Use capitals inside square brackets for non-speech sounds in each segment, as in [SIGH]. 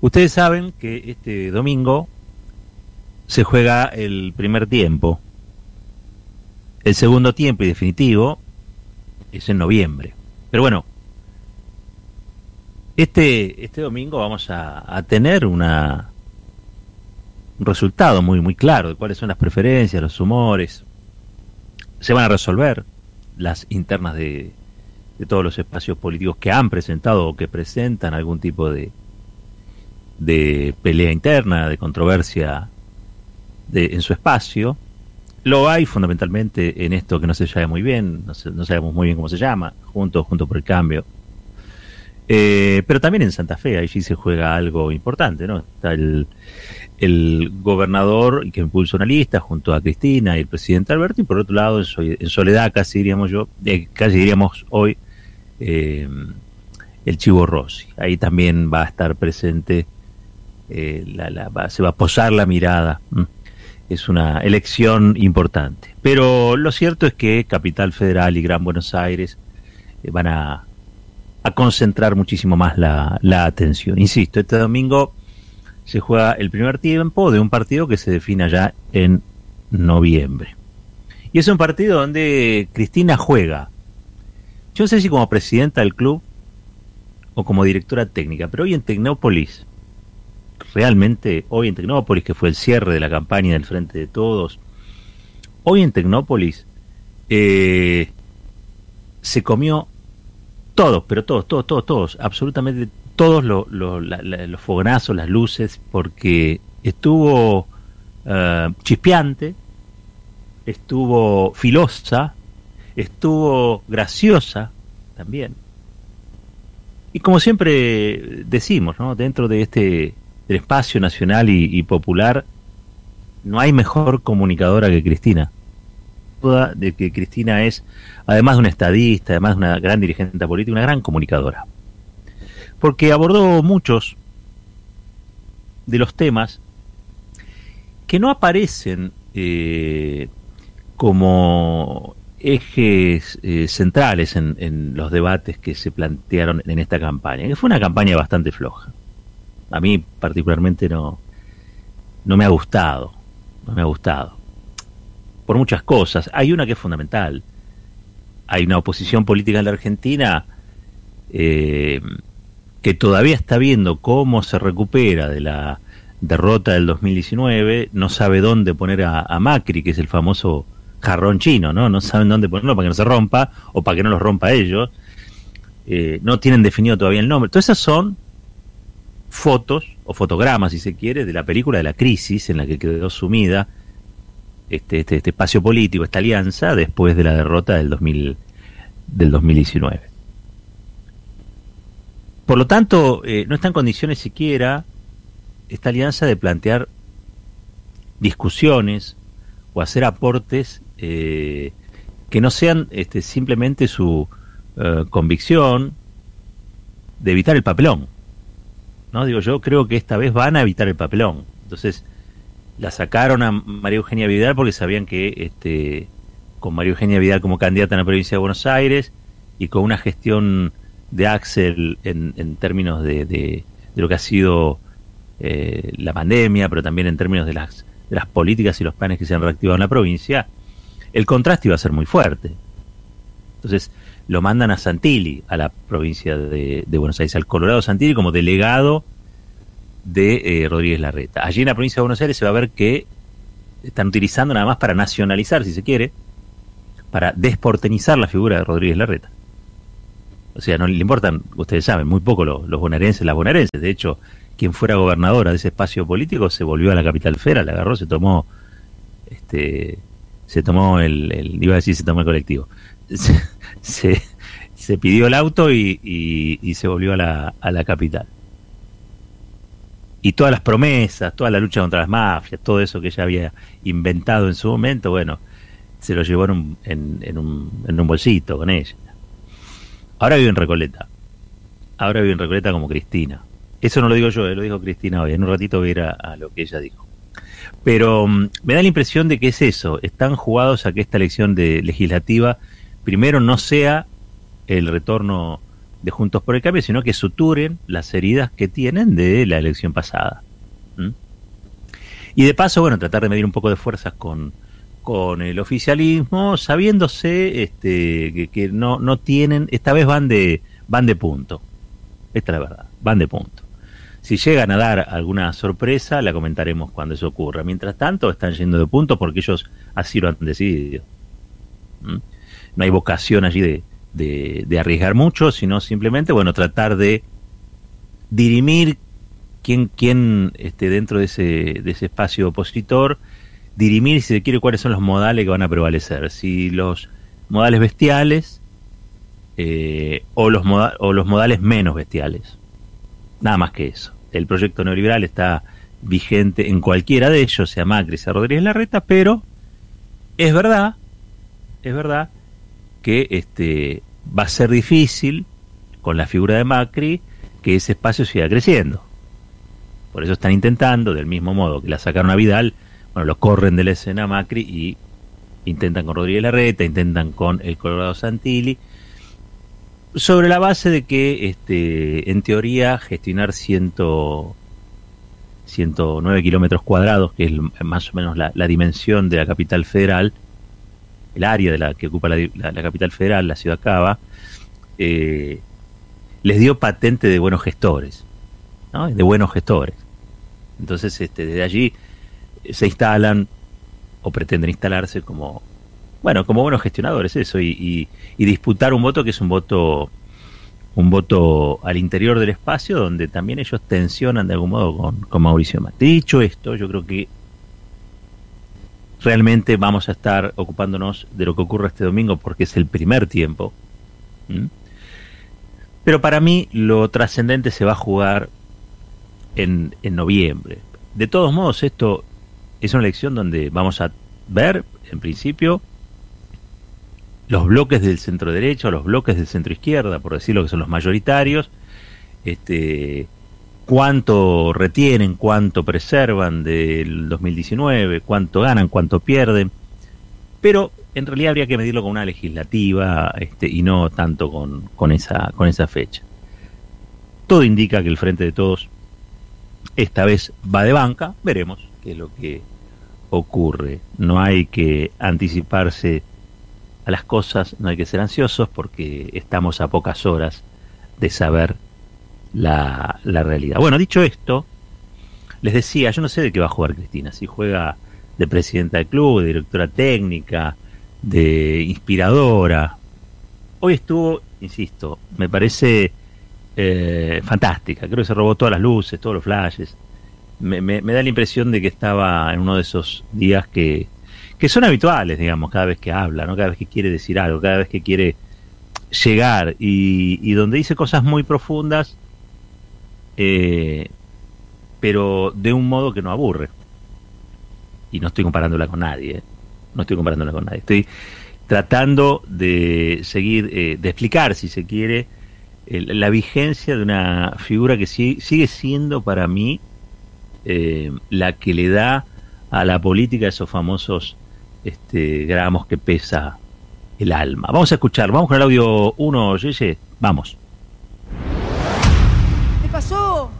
Ustedes saben que este domingo se juega el primer tiempo. El segundo tiempo y definitivo es en noviembre. Pero bueno, este, este domingo vamos a, tener una, un resultado muy, muy claro de cuáles son las preferencias, los humores. Se van a resolver las internas de, de todos los espacios políticos que han presentado o que presentan algún tipo de, de pelea interna, de controversia de, en su espacio. Lo hay fundamentalmente en esto que no se llama muy bien, no, sabemos muy bien cómo se llama, Juntos, Juntos por el Cambio. Eh, pero también en Santa Fe, allí se juega algo importante, ¿no? Está el, el gobernador que impulsa una lista junto a Cristina y el presidente Alberto, y por otro lado, en, soledad, casi diríamos yo, eh, casi diríamos hoy, eh, el Chivo Rossi. Ahí también va a estar presente, la, se va a posar la mirada es una elección importante. Pero lo cierto es que Capital Federal y Gran Buenos Aires eh, van a, concentrar muchísimo más la, atención. Insisto, este domingo se juega el primer tiempo de un partido que se define ya en noviembre. Y es un partido donde Cristina juega. Yo no sé si como presidenta del club o como directora técnica, pero hoy en Tecnópolis realmente hoy en Tecnópolis, que fue el cierre de la campaña del Frente de Todos, hoy en Tecnópolis eh, se comió todos, pero todos, todos, todos, todos, absolutamente todos los fogonazos, las luces, porque estuvo uh, chispeante, estuvo filosa, estuvo graciosa también. Y como siempre decimos, ¿no? dentro de este del espacio nacional y, popular, no hay mejor comunicadora que Cristina. Toda de que Cristina es, además de una estadista, además de una gran dirigente política, una gran comunicadora. Porque abordó muchos de los temas que no aparecen eh, como ejes eh, centrales en, en, los debates que se plantearon en esta campaña, que fue una campaña bastante floja a mí particularmente no, no me ha gustado, no me ha gustado. Por muchas cosas. Hay una que es fundamental. Hay una oposición política en la Argentina eh, que todavía está viendo cómo se recupera de la derrota del 2019, no sabe dónde poner a, Macri, que es el famoso jarrón chino, ¿no? No saben dónde ponerlo para que no se rompa o para que no los rompa ellos. Eh, no tienen definido todavía el nombre. Todas esas son fotos o fotogramas, si se quiere, de la película de la crisis en la que quedó sumida este, este, este espacio político, esta alianza, después de la derrota del, 2000, del 2019. Por lo tanto, eh, no está en condiciones siquiera esta alianza de plantear discusiones o hacer aportes eh, que no sean este, simplemente su eh, convicción de evitar el papelón. ¿No? Digo, yo creo que esta vez van a evitar el papelón. Entonces, la sacaron a María Eugenia Vidal porque sabían que este, con María Eugenia Vidal como candidata en la provincia de Buenos Aires y con una gestión de Axel en, en términos de, de, lo que ha sido eh, la pandemia, pero también en términos de las, de las políticas y los planes que se han reactivado en la provincia, el contraste iba a ser muy fuerte. Entonces, lo mandan a Santilli, a la provincia de, Buenos Aires, al Colorado Santilli como delegado de eh, Rodríguez Larreta. Allí en la provincia de Buenos Aires se va a ver que están utilizando nada más para nacionalizar, si se quiere, para desportenizar la figura de Rodríguez Larreta. O sea, no le importan, ustedes saben, muy poco los, los bonaerenses, las bonaerenses. De hecho, quien fuera gobernadora de ese espacio político se volvió a la capital federal, la agarró, se tomó, este, se tomó el iba a decir se tomó el colectivo, se, se, pidió el auto y, y, se volvió a la, a la capital. Y todas las promesas, toda la lucha contra las mafias, todo eso que ella había inventado en su momento, bueno, se lo llevó en un, en, un, en un bolsito con ella. Ahora vive en Recoleta. Ahora vive en Recoleta como Cristina. Eso no lo digo yo, eh, lo dijo Cristina hoy. En un ratito voy a ir a, lo que ella dijo. Pero mm, me da la impresión de que es eso. Están jugados a que esta elección de legislativa primero no sea el retorno de Juntos por el Cambio, sino que suturen las heridas que tienen de la elección pasada. Y de paso, bueno, tratar de medir un poco de fuerzas con, con el oficialismo, sabiéndose este, que, no, no tienen, esta vez van de, van de punto. Esta es la verdad, van de punto. Si llegan a dar alguna sorpresa, la comentaremos cuando eso ocurra. Mientras tanto, están yendo de punto porque ellos así lo han decidido. No hay vocación allí de, de, arriesgar mucho, sino simplemente, bueno, tratar de dirimir quién, quién este, dentro de ese, de ese espacio opositor, dirimir, si se quiere, cuáles son los modales que van a prevalecer. Si los modales bestiales eh, o, los o los modales menos bestiales. Nada más que eso. El proyecto neoliberal está vigente en cualquiera de ellos, sea Macri, sea Rodríguez Larreta, pero es verdad, es verdad que este va a ser difícil con la figura de Macri que ese espacio siga creciendo. Por eso están intentando, del mismo modo que la sacaron a Vidal, bueno, lo corren de la escena Macri y intentan con Rodríguez Larreta, intentan con el Colorado Santilli, sobre la base de que, este, en teoría, gestionar ciento, 109 kilómetros cuadrados, que es más o menos la, dimensión de la capital federal, el área de la que ocupa la, capital federal, la ciudad Cava, eh, les dio patente de buenos gestores, de buenos gestores. Entonces, este, desde allí se instalan o pretenden instalarse como bueno, como buenos gestionadores, eso, y, disputar un voto que es un voto un voto al interior del espacio donde también ellos tensionan de algún modo con, Mauricio Macri. Dicho esto, yo creo que realmente vamos a estar ocupándonos de lo que ocurre este domingo porque es el primer tiempo. Pero para mí lo trascendente se va a jugar en, en noviembre. De todos modos, esto es una elección donde vamos a ver, en principio, los bloques del centro derecha o los bloques del centro izquierda, por decirlo que son los mayoritarios, este, cuánto retienen, cuánto preservan del 2019, cuánto ganan, cuánto pierden, pero en realidad habría que medirlo con una legislativa este, y no tanto con, con, esa, con esa fecha. Todo indica que el Frente de Todos esta vez va de banca, veremos qué es lo que ocurre. No hay que anticiparse a las cosas, no hay que ser ansiosos porque estamos a pocas horas de saber la, realidad. Bueno, dicho esto, les decía, yo no sé de qué va a jugar Cristina, si juega de presidenta del club, de directora técnica, de inspiradora. Hoy estuvo, insisto, me parece eh, fantástica, creo que se robó todas las luces, todos los flashes. me, da la impresión de que estaba en uno de esos días que, que son habituales, digamos, cada vez que habla, ¿no? cada vez que quiere decir algo, cada vez que quiere llegar y, donde dice cosas muy profundas, eh, pero de un modo que no aburre. Y no estoy comparándola con nadie, ¿eh? no estoy comparándola con nadie, estoy tratando de seguir, eh, de explicar, si se quiere, la vigencia de una figura que sigue siendo para mí la que le da a la política esos famosos este, gramos que pesa el alma. Vamos a escuchar, vamos con el audio 1, Yeye, vamos. ¿Qué pasó?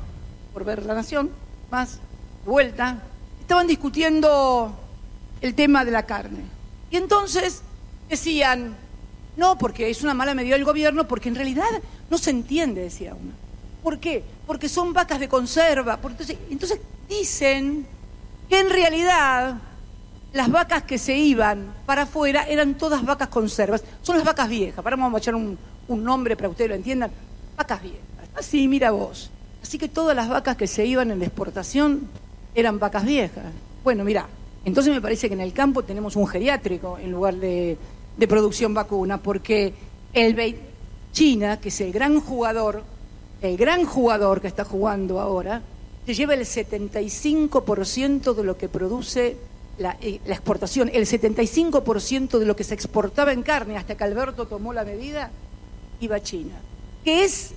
Por ver la nación, más vuelta, estaban discutiendo el tema de la carne. Y entonces decían, no, porque es una mala medida del gobierno, porque en realidad no se entiende, decía uno. ¿Por qué? Porque son vacas de conserva. Entonces, dicen que en realidad las vacas que se iban para afuera eran todas vacas conservas. Son las vacas viejas. Para vamos a echar un, nombre para que ustedes lo entiendan. Vacas viejas. Así, mira vos. Así que todas las vacas que se iban en la exportación eran vacas viejas. Bueno, mira, entonces me parece que en el campo tenemos un geriátrico en lugar de, producción vacuna, porque el China, que es el gran jugador, el gran jugador que está jugando ahora, se lleva el 75% de lo que produce eh, la, exportación, el 75% de lo que se exportaba en carne hasta que Alberto tomó la medida, iba a China, que es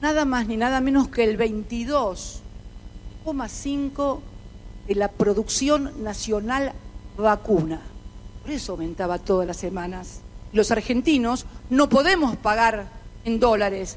nada más ni nada menos que el 22,5% de la producción nacional vacuna. Por eso aumentaba todas las semanas. Los argentinos no podemos pagar en dólares.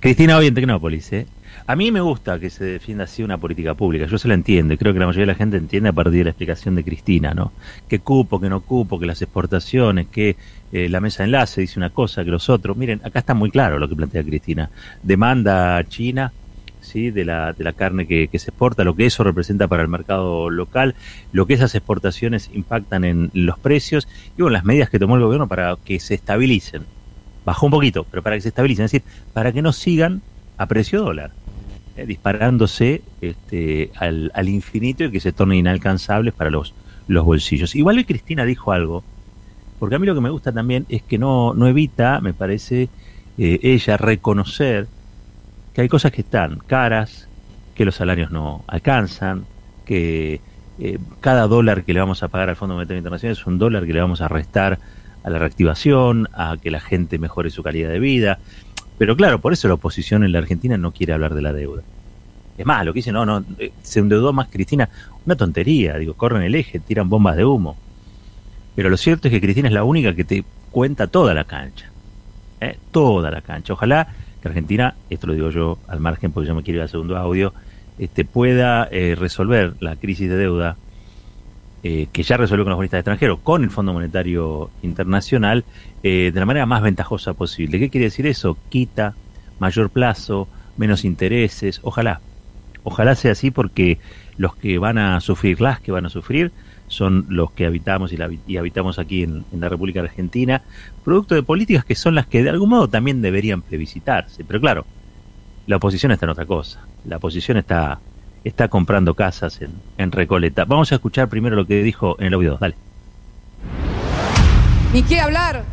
Cristina hoy en Tecnópolis, ¿eh? A mí me gusta que se defienda así una política pública, yo se la entiendo, y creo que la mayoría de la gente entiende a partir de la explicación de Cristina, ¿no? Que cupo, que no cupo, que las exportaciones, que eh, la mesa de enlace dice una cosa, que los otros. Miren, acá está muy claro lo que plantea Cristina. Demanda China, ¿sí? De la, de la carne que, que se exporta, lo que eso representa para el mercado local, lo que esas exportaciones impactan en los precios, y bueno, las medidas que tomó el gobierno para que se estabilicen. Bajó un poquito, pero para que se estabilicen, es decir, para que no sigan a precio dólar. Eh, disparándose este, al, al, infinito y que se torne inalcanzables para los, los bolsillos. Igual hoy Cristina dijo algo, porque a mí lo que me gusta también es que no, no evita, me parece, eh, ella reconocer que hay cosas que están caras, que los salarios no alcanzan, que eh, cada dólar que le vamos a pagar al Fondo Monetario Internacional es un dólar que le vamos a restar a la reactivación, a que la gente mejore su calidad de vida. Pero claro, por eso la oposición en la Argentina no quiere hablar de la deuda. Es más, lo que dice, no, no, eh, se endeudó más Cristina. Una tontería, digo, corren el eje, tiran bombas de humo. Pero lo cierto es que Cristina es la única que te cuenta toda la cancha. ¿eh? Toda la cancha. Ojalá que Argentina, esto lo digo yo al margen porque yo me quiero ir al segundo audio, este, pueda eh, resolver la crisis de deuda eh, que ya resolvió con los bonistas extranjeros, con el Fondo Monetario Internacional, eh, de la manera más ventajosa posible. ¿Qué quiere decir eso? Quita mayor plazo, menos intereses, ojalá. Ojalá sea así porque los que van a sufrir, las que van a sufrir, son los que habitamos y, habitamos aquí en, en, la República Argentina, producto de políticas que son las que de algún modo también deberían plebiscitarse. Pero claro, la oposición está en otra cosa. La oposición está está comprando casas en, Recoleta. Vamos a escuchar primero lo que dijo en el audio 2. Dale. Ni qué hablar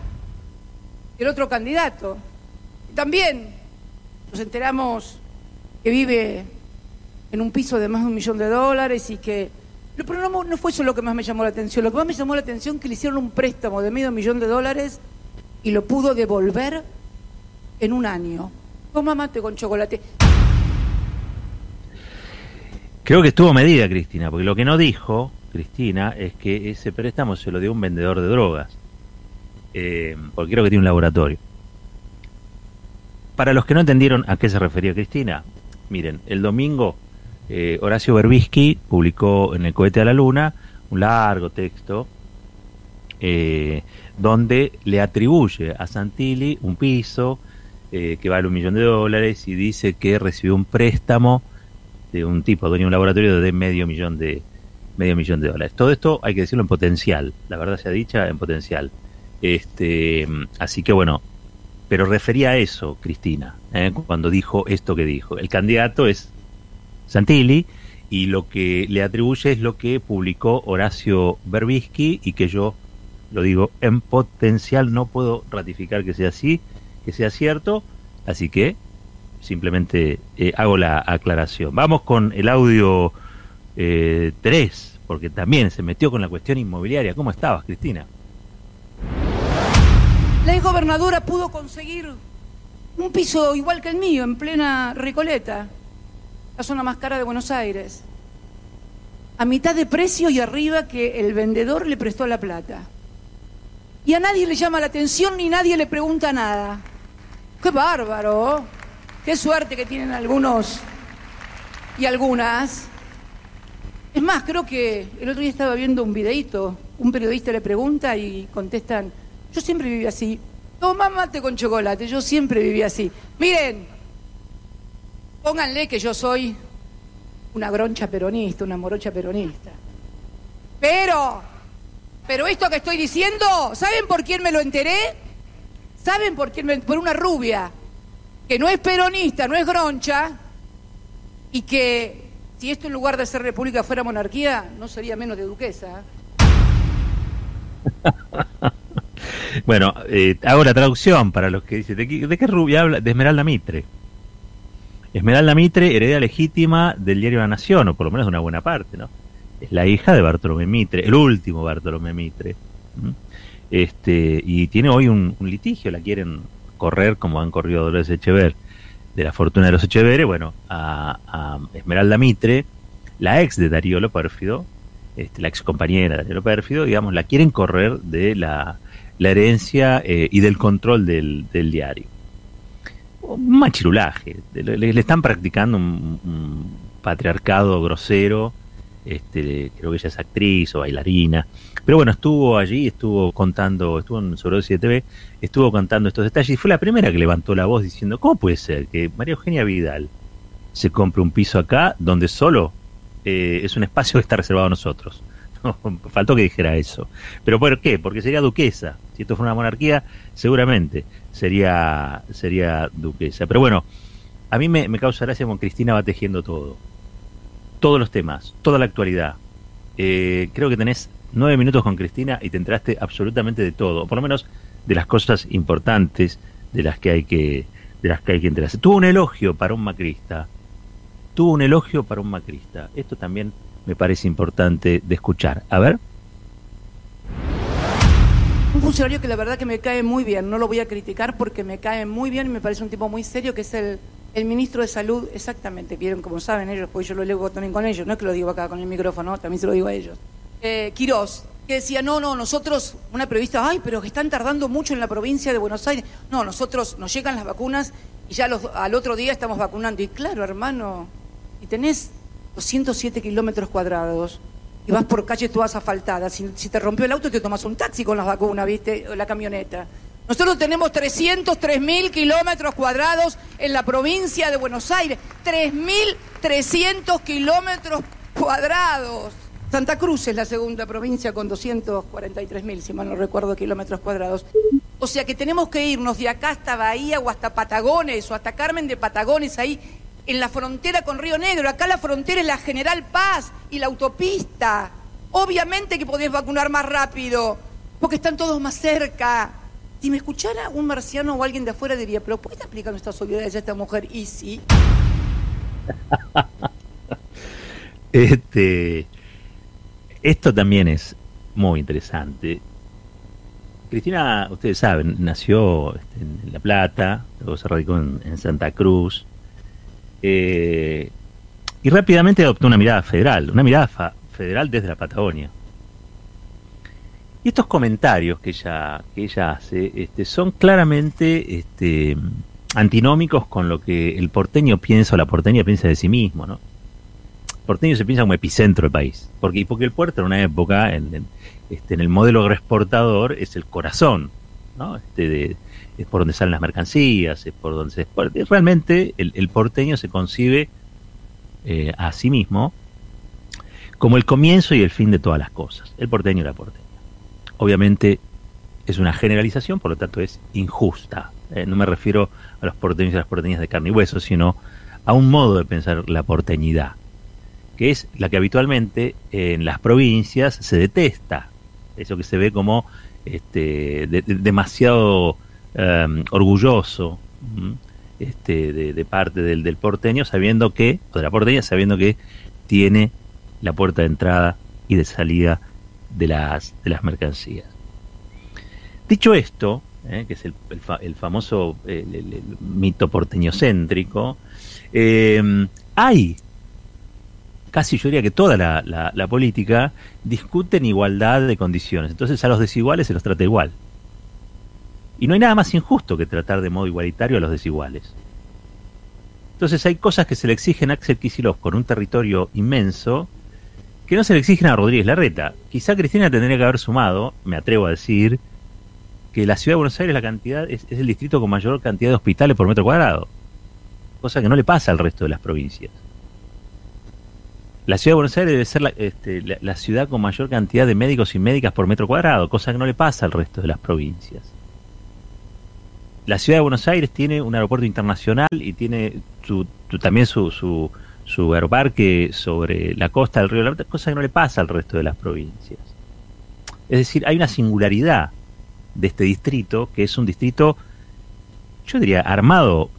del otro candidato. También nos enteramos que vive en un piso de más de un millón de dólares y que... Pero no, no fue eso lo que más me llamó la atención. Lo que más me llamó la atención es que le hicieron un préstamo de medio millón de dólares y lo pudo devolver en un año. Toma mate con chocolate. Creo que estuvo medida Cristina, porque lo que no dijo Cristina es que ese préstamo se lo dio un vendedor de drogas, eh, porque creo que tiene un laboratorio. Para los que no entendieron a qué se refería Cristina, miren, el domingo eh, Horacio Berbisky publicó en el cohete a la luna un largo texto eh, donde le atribuye a Santilli un piso eh, que vale un millón de dólares y dice que recibió un préstamo de un tipo dueño de un laboratorio de medio millón de medio millón de dólares. Todo esto hay que decirlo en potencial, la verdad sea dicha, en potencial. Este, así que bueno, pero refería a eso, Cristina, ¿eh? cuando dijo esto que dijo. El candidato es Santilli y lo que le atribuye es lo que publicó Horacio Berbisky y que yo lo digo en potencial, no puedo ratificar que sea así, que sea cierto, así que simplemente eh, hago la aclaración. Vamos con el audio 3, eh, porque también se metió con la cuestión inmobiliaria. ¿Cómo estabas, Cristina? La exgobernadora pudo conseguir un piso igual que el mío, en plena Recoleta, la zona más cara de Buenos Aires, a mitad de precio y arriba que el vendedor le prestó la plata. Y a nadie le llama la atención ni nadie le pregunta nada. ¡Qué bárbaro! Qué suerte que tienen algunos y algunas. Es más, creo que el otro día estaba viendo un videíto, un periodista le pregunta y contestan, yo siempre viví así. Toma mate con chocolate, yo siempre viví así. Miren, pónganle que yo soy una groncha peronista, una morocha peronista. Pero, pero esto que estoy diciendo, ¿saben por quién me lo enteré? ¿Saben por quién me, por una rubia que no es peronista, no es groncha, y que si esto en lugar de ser república fuera monarquía, no sería menos de duquesa. [LAUGHS] bueno, eh, hago la traducción para los que dicen, ¿de qué, rubia habla? De Esmeralda Mitre. Esmeralda Mitre, heredera legítima del diario La Nación, o por lo menos de una buena parte, ¿no? Es la hija de Bartolomé Mitre, el último Bartolomé Mitre. Este, y tiene hoy un litigio, la quieren correr como han corrido Dolores Echever de la fortuna de los Echeveres, bueno, a, Esmeralda Mitre, la ex de Darío Lopérfido, este, la ex compañera de Darío Lopérfido, digamos, la quieren correr de la, la herencia eh, y del control del, diario. un machirulaje. Le, están practicando un, patriarcado grosero. Este, creo que ella es actriz o bailarina. Pero bueno, estuvo allí, estuvo contando, estuvo en Sobredosis de TV, estuvo contando estos detalles y fue la primera que levantó la voz diciendo, ¿cómo puede ser que María Eugenia Vidal se compre un piso acá donde solo eh, es un espacio que está reservado a nosotros? [LAUGHS] faltó que dijera eso. ¿Pero por qué? Porque sería duquesa. Si esto fuera una monarquía, seguramente sería, sería duquesa. Pero bueno, a mí me, causa gracia con Cristina va tejiendo todo. Todos los temas, toda la actualidad. Eh, creo que tenés nueve minutos con Cristina y te enteraste absolutamente de todo, o por lo menos de las cosas importantes de las que hay que, de las que hay que enterarse. Tuvo un elogio para un macrista. Tuvo un elogio para un macrista. Esto también me parece importante de escuchar. A ver. Un funcionario que la verdad que me cae muy bien, no lo voy a criticar porque me cae muy bien y me parece un tipo muy serio, que es el, el ministro de Salud, exactamente, vieron como saben ellos, pues yo lo leo también con ellos, no es que lo digo acá con el micrófono, también se lo digo a ellos. Eh, Quirós, que decía, no, no, nosotros, una periodista, ay, pero que están tardando mucho en la provincia de Buenos Aires. No, nosotros nos llegan las vacunas y ya los, al otro día estamos vacunando. Y claro, hermano, y tenés 207 kilómetros cuadrados y vas por calles todas asfaltadas. Si, si, te rompió el auto, te tomas un taxi con las vacunas, ¿viste? O la camioneta. Nosotros tenemos 303 mil kilómetros cuadrados en la provincia de Buenos Aires. 3.300 kilómetros cuadrados. Santa Cruz es la segunda provincia con 243 mil, si mal no recuerdo, kilómetros cuadrados. O sea que tenemos que irnos de acá hasta Bahía o hasta Patagones o hasta Carmen de Patagones, ahí en la frontera con Río Negro. Acá la frontera es la General Paz y la autopista. Obviamente que podés vacunar más rápido, porque están todos más cerca. Si me escuchara un marciano o alguien de afuera diría, pero ¿por qué está aplicando estas a esta mujer? Y sí. [LAUGHS] este, esto también es muy interesante. Cristina, ustedes saben, nació este, en La Plata, luego se radicó en Santa Cruz, eh, y rápidamente adoptó una mirada federal, una mirada federal desde la Patagonia. Estos comentarios que ella, que ella hace este, son claramente este, antinómicos con lo que el porteño piensa o la porteña piensa de sí mismo. ¿no? El porteño se piensa como epicentro del país, porque, porque el puerto en una época, en, este, en el modelo agroexportador, es el corazón ¿no? este, de, es por donde salen las mercancías, es por donde se... Realmente el, porteño se concibe eh, a sí mismo como el comienzo y el fin de todas las cosas. El porteño y la porteña. Obviamente es una generalización, por lo tanto es injusta. Eh, no me refiero a los porteños y las porteñas de carne y hueso, sino a un modo de pensar la porteñidad, que es la que habitualmente en las provincias se detesta. Eso que se ve como este, demasiado Em, orgulloso este, de, parte del, del, porteño, sabiendo que, o de la porteña, sabiendo que tiene la puerta de entrada y de salida de las, de las mercancías. Dicho esto, eh, que es el, el, famoso el, mito porteñocéntrico, eh, hay casi yo diría que toda la, la, la, política discute en igualdad de condiciones. Entonces a los desiguales se los trata igual. Y no hay nada más injusto que tratar de modo igualitario a los desiguales. Entonces hay cosas que se le exigen a Axel Kicillof con un territorio inmenso que no se le exigen a Rodríguez Larreta. Quizá Cristina tendría que haber sumado, me atrevo a decir, que la ciudad de Buenos Aires la es, el distrito con mayor cantidad de hospitales por metro cuadrado. Cosa que no le pasa al resto de las provincias. La ciudad de Buenos Aires debe ser la, este, la ciudad con mayor cantidad de médicos y médicas por metro cuadrado, cosa que no le pasa al resto de las provincias la ciudad de Buenos Aires tiene un aeropuerto internacional y tiene también su, su, su aeroparque sobre la costa del río de la cosa que no le pasa al resto de las provincias. Es decir, hay una singularidad de este distrito, que es un distrito, yo diría, armado,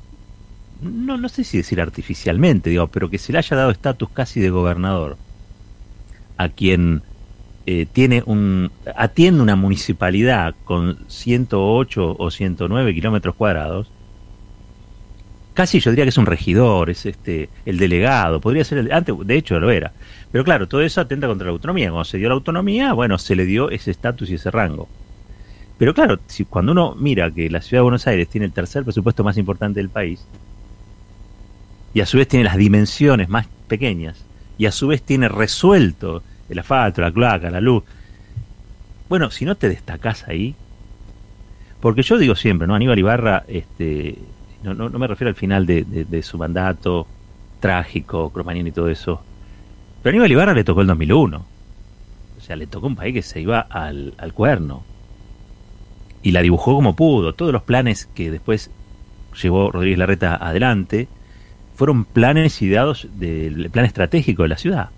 no, no sé si decir artificialmente, digo, pero que se le haya dado estatus casi de gobernador a quien eh, tiene un atiende una municipalidad con 108 o 109 kilómetros cuadrados, casi yo diría que es un regidor, es este el delegado, podría ser el, antes de hecho lo era. Pero claro, todo eso atenta contra la autonomía. Cuando se dio la autonomía, bueno, se le dio ese estatus y ese rango. Pero claro, si cuando uno mira que la ciudad de Buenos Aires tiene el tercer presupuesto más importante del país, y a su vez tiene las dimensiones más pequeñas, y a su vez tiene resuelto el asfalto, la cloaca, la luz. Bueno, si no te destacás ahí, porque yo digo siempre, ¿no? Aníbal Ibarra, este, no, no, me refiero al final de, su mandato trágico, cromañón y todo eso, pero a Aníbal Ibarra le tocó el 2001. O sea, le tocó un país que se iba al, al cuerno. Y la dibujó como pudo. Todos los planes que después llevó Rodríguez Larreta adelante fueron planes ideados del plan estratégico de la ciudad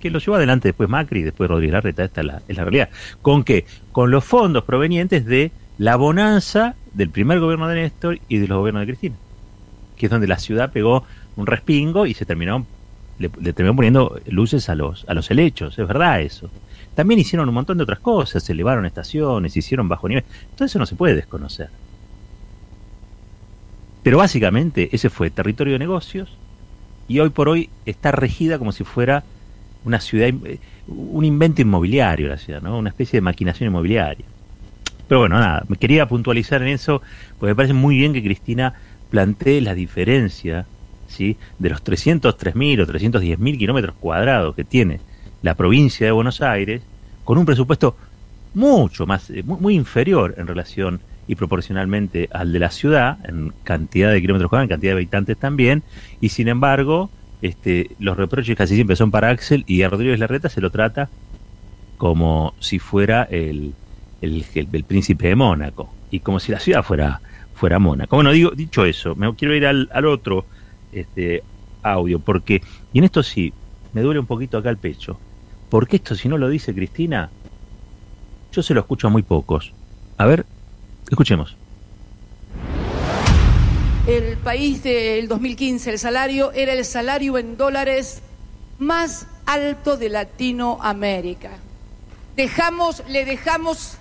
que lo llevó adelante después Macri y después Rodríguez Larreta, esta es la, es la realidad. ¿Con qué? Con los fondos provenientes de la bonanza del primer gobierno de Néstor y de los gobiernos de Cristina, que es donde la ciudad pegó un respingo y se terminó, le, terminó poniendo luces a los, a los helechos, es verdad eso. También hicieron un montón de otras cosas, se elevaron estaciones, hicieron bajo nivel, todo eso no se puede desconocer. Pero básicamente ese fue territorio de negocios y hoy por hoy está regida como si fuera una ciudad, eh, un invento inmobiliario la ciudad, ¿no? Una especie de maquinación inmobiliaria. Pero bueno, nada, me quería puntualizar en eso, porque me parece muy bien que Cristina plantee la diferencia, ¿sí? De los 303.000 o 310.000 kilómetros cuadrados que tiene la provincia de Buenos Aires, con un presupuesto mucho más, eh, muy, inferior en relación y proporcionalmente al de la ciudad, en cantidad de kilómetros cuadrados, en cantidad de habitantes también, y sin embargo, este, los reproches casi siempre son para Axel y a Rodríguez Larreta se lo trata como si fuera el, el, príncipe de Mónaco y como si la ciudad fuera, fuera Mónaco. Bueno, digo, dicho eso, me quiero ir al, al otro este, audio porque, y en esto sí, me duele un poquito acá el pecho, porque esto si no lo dice Cristina, yo se lo escucho a muy pocos. A ver, escuchemos el país del 2015, el salario era el salario en dólares más alto de Latinoamérica. Dejamos, le dejamos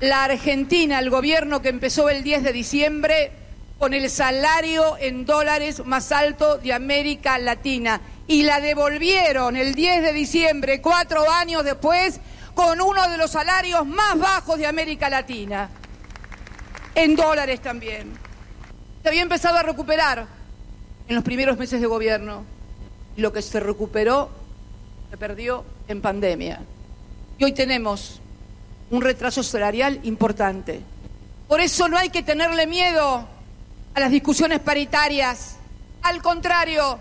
la Argentina al gobierno que empezó el 10 de diciembre con el salario en dólares más alto de América Latina y la devolvieron el 10 de diciembre, cuatro años después, con uno de los salarios más bajos de América Latina, en dólares también se había empezado a recuperar en los primeros meses de gobierno. Y lo que se recuperó se perdió en pandemia. Y hoy tenemos un retraso salarial importante. Por eso no hay que tenerle miedo a las discusiones paritarias. Al contrario,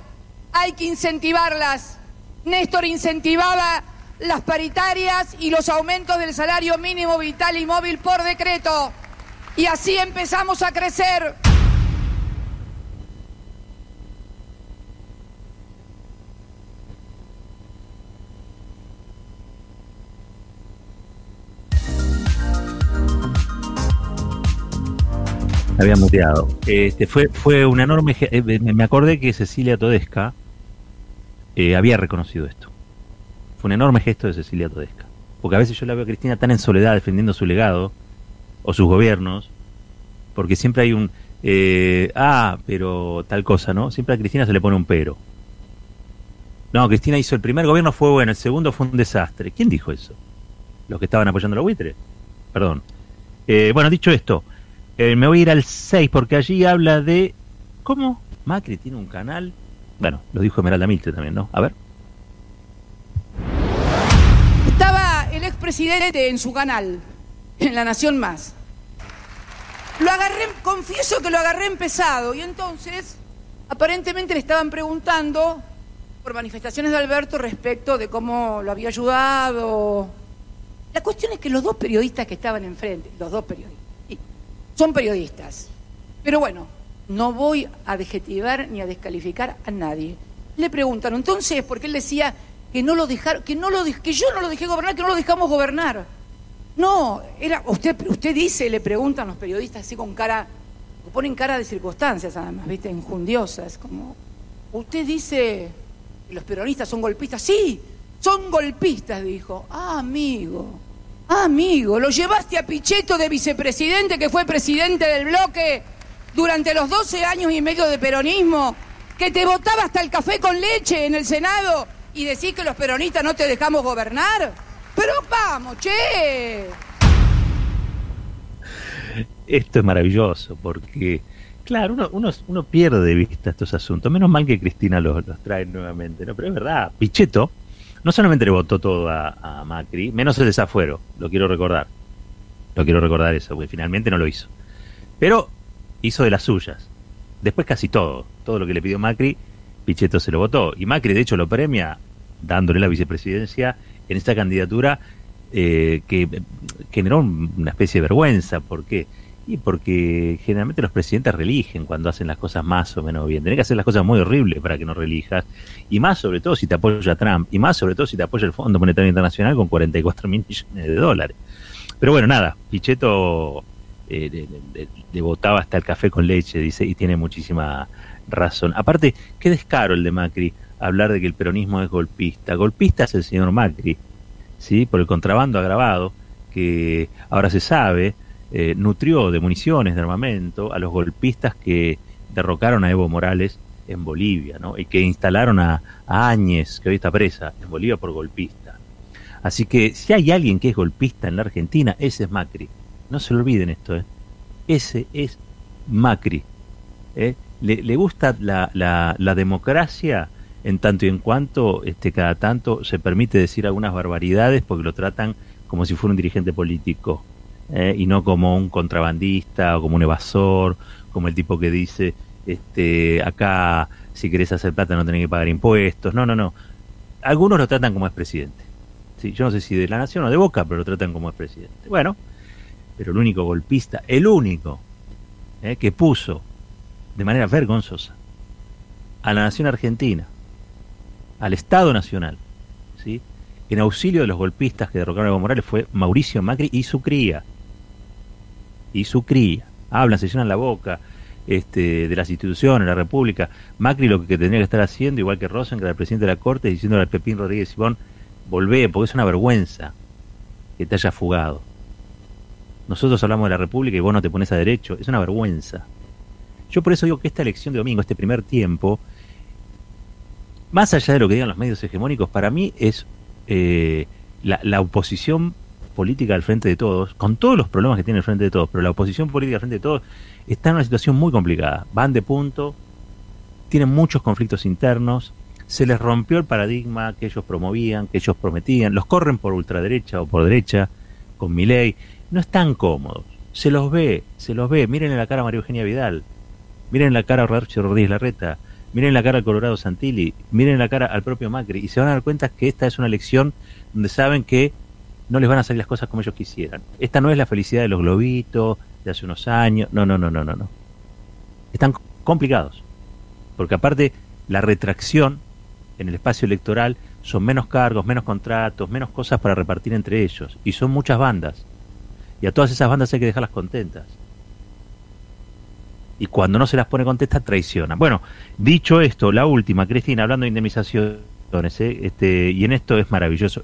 hay que incentivarlas. Néstor incentivaba las paritarias y los aumentos del salario mínimo vital y móvil por decreto. Y así empezamos a crecer. Había muteado. Este, fue, fue una enorme. Eh, me acordé que Cecilia Todesca eh, había reconocido esto. Fue un enorme gesto de Cecilia Todesca. Porque a veces yo la veo a Cristina tan en soledad defendiendo su legado o sus gobiernos, porque siempre hay un. Eh, ah, pero tal cosa, ¿no? Siempre a Cristina se le pone un pero. No, Cristina hizo el primer gobierno fue bueno, el segundo fue un desastre. ¿Quién dijo eso? Los que estaban apoyando a la buitre. Perdón. bueno, dicho esto, eh, me voy a ir al 6 porque allí habla de cómo Macri tiene un canal. Bueno, lo dijo Esmeralda Milte también, ¿no? A ver. Estaba el expresidente en su canal, en La Nación Más. Lo agarré, confieso que lo agarré empezado y entonces aparentemente le estaban preguntando por manifestaciones de Alberto respecto de cómo lo había ayudado. La cuestión es que los dos periodistas que estaban enfrente, los dos periodistas, son periodistas. Pero bueno, no voy a adjetivar ni a descalificar a nadie. Le preguntan, entonces, porque él decía que no lo dejaron, que no lo que yo no lo dejé gobernar, que no lo dejamos gobernar. No, era usted, usted dice, le preguntan los periodistas así con cara, ponen cara de circunstancias además, viste, injundiosas, como usted dice que los peronistas son golpistas, sí, son golpistas, dijo. Ah, amigo. Amigo, lo llevaste a Pichetto de vicepresidente, que fue presidente del bloque durante los 12 años y medio de peronismo, que te votaba hasta el café con leche en el Senado y decís que los peronistas no te dejamos gobernar. Pero vamos, che. esto es maravilloso porque, claro, uno, pierde de vista estos asuntos. Menos mal que Cristina los trae nuevamente, ¿no? Pero es verdad, Pichetto no solamente le votó todo a, Macri, menos el desafuero, lo quiero recordar. Lo quiero recordar eso, porque finalmente no lo hizo. Pero hizo de las suyas. Después casi todo, todo lo que le pidió Macri, Pichetto se lo votó. Y Macri, de hecho, lo premia dándole la vicepresidencia en esta candidatura eh, que generó una especie de vergüenza. ¿Por qué? Y porque generalmente los presidentes religen cuando hacen las cosas más o menos bien. Tenés que hacer las cosas muy horribles para que no relijas. Y más sobre todo si te apoya Trump. Y más sobre todo si te apoya el Fondo Monetario Internacional con 44 mil [LAUGHS] millones de dólares. Pero bueno, nada, Pichetto eh, le, votaba hasta el café con leche, dice, y tiene muchísima razón. Aparte, qué descaro el de Macri hablar de que el peronismo es golpista. Golpista es el señor Macri, ¿sí? Por el contrabando agravado, que ahora se sabe, eh, nutrió de municiones, de armamento, a los golpistas que derrocaron a Evo Morales en Bolivia, ¿no? Y que instalaron a, Áñez, que hoy está presa, en Bolivia por golpista. Así que si hay alguien que es golpista en la Argentina, ese es Macri. No se lo olviden esto, ¿eh? Ese es Macri. ¿eh? Le, gusta la, la, la, democracia en tanto y en cuanto este, cada tanto se permite decir algunas barbaridades porque lo tratan como si fuera un dirigente político. ¿Eh? y no como un contrabandista o como un evasor, como el tipo que dice, este, acá si querés hacer plata no tenés que pagar impuestos. No, no, no. Algunos lo tratan como expresidente. Sí, yo no sé si de la nación o de boca, pero lo tratan como expresidente. Bueno, pero el único golpista, el único ¿eh? que puso de manera vergonzosa a la nación argentina, al Estado Nacional, ¿sí? en auxilio de los golpistas que derrocaron a Evo Morales fue Mauricio Macri y su cría y su cría. Hablan, se llenan la boca este, de las instituciones, la República. Macri lo que tendría que estar haciendo, igual que Rosen, era el presidente de la Corte, diciéndole al Pepín Rodríguez Simón, volvé, porque es una vergüenza que te haya fugado. Nosotros hablamos de la República y vos no te pones a derecho. Es una vergüenza. Yo por eso digo que esta elección de domingo, este primer tiempo, más allá de lo que digan los medios hegemónicos, para mí es eh, la, la oposición política al frente de todos, con todos los problemas que tiene el frente de todos, pero la oposición política al frente de todos está en una situación muy complicada. Van de punto, tienen muchos conflictos internos, se les rompió el paradigma que ellos promovían, que ellos prometían, los corren por ultraderecha o por derecha, con mi ley, no están cómodos. Se los ve, se los ve. Miren en la cara a María Eugenia Vidal, miren en la cara a Roberto Rodríguez Larreta, miren en la cara al Colorado Santilli, miren en la cara al propio Macri, y se van a dar cuenta que esta es una elección donde saben que no les van a salir las cosas como ellos quisieran. Esta no es la felicidad de los globitos de hace unos años. No, no, no, no, no, no. Están complicados. Porque aparte, la retracción en el espacio electoral son menos cargos, menos contratos, menos cosas para repartir entre ellos. Y son muchas bandas. Y a todas esas bandas hay que dejarlas contentas. Y cuando no se las pone contentas, traicionan. Bueno, dicho esto, la última, Cristina, hablando de indemnizaciones, ¿eh? este, y en esto es maravilloso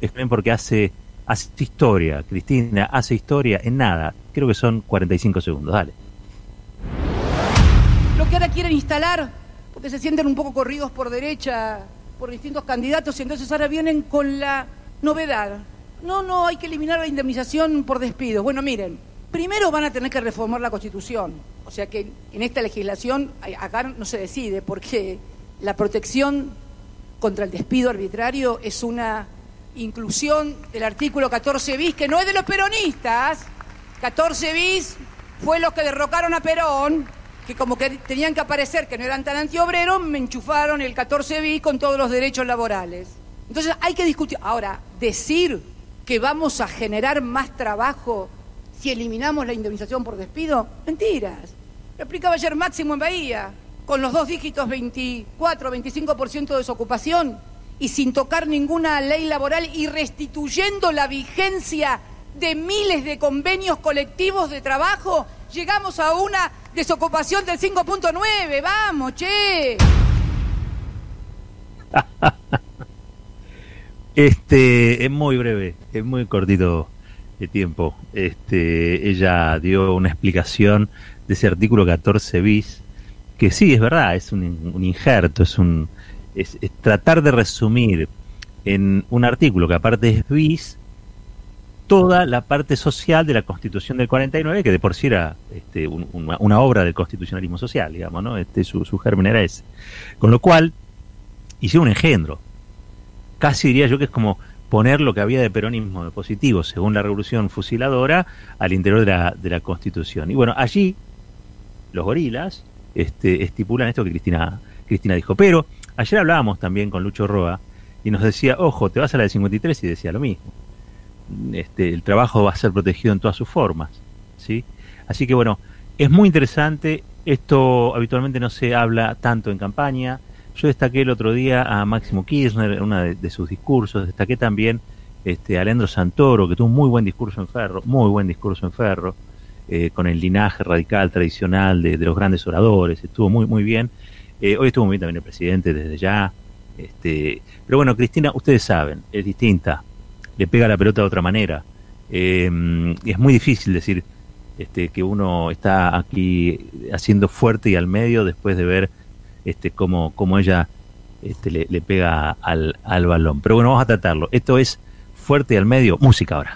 es porque hace, hace historia, Cristina, hace historia en nada. Creo que son 45 segundos, dale. Lo que ahora quieren instalar, porque se sienten un poco corridos por derecha, por distintos candidatos, y entonces ahora vienen con la novedad. No, no, hay que eliminar la indemnización por despido. Bueno, miren, primero van a tener que reformar la Constitución. O sea que en esta legislación acá no se decide, porque la protección contra el despido arbitrario es una inclusión del artículo 14 bis, que no es de los peronistas. 14 bis fue los que derrocaron a Perón, que como que tenían que aparecer que no eran tan antiobreros, me enchufaron el 14 bis con todos los derechos laborales. Entonces hay que discutir. Ahora, decir que vamos a generar más trabajo si eliminamos la indemnización por despido, mentiras. Lo explicaba ayer Máximo en Bahía, con los dos dígitos 24, 25% de desocupación y sin tocar ninguna ley laboral y restituyendo la vigencia de miles de convenios colectivos de trabajo, llegamos a una desocupación del 5.9. Vamos, che. [LAUGHS] Este es muy breve, es muy cortito de tiempo. Este, ella dio una explicación de ese artículo 14 bis, que sí, es verdad, es un, un injerto, es un, es, tratar de resumir en un artículo que aparte es bis, toda la parte social de la Constitución del 49, que de por sí era este, una, obra del constitucionalismo social, digamos, ¿no? Este, su, su germen era ese. Con lo cual, hicieron un engendro. Casi diría yo que es como poner lo que había de peronismo de positivo, según la revolución fusiladora, al interior de la, de la Constitución. Y bueno, allí los gorilas este, estipulan esto que Cristina, Cristina dijo. Pero ayer hablábamos también con Lucho Roa y nos decía, ojo, te vas a la de 53 y decía lo mismo. Este, el trabajo va a ser protegido en todas sus formas. ¿sí? Así que bueno, es muy interesante. Esto habitualmente no se habla tanto en campaña. Yo destaqué el otro día a Máximo Kirchner en uno de, sus discursos. Destaqué también este, a Leandro Santoro, que tuvo un muy buen discurso en Ferro, muy buen discurso en Ferro. Eh, con el linaje radical tradicional de, los grandes oradores, estuvo muy, muy bien. Eh, hoy estuvo muy bien también el presidente desde ya. Este, pero bueno, Cristina, ustedes saben, es distinta, le pega la pelota de otra manera. Eh, es muy difícil decir este, que uno está aquí haciendo fuerte y al medio después de ver este, cómo, cómo ella este, le, le pega al, al balón. Pero bueno, vamos a tratarlo. Esto es fuerte y al medio, música ahora.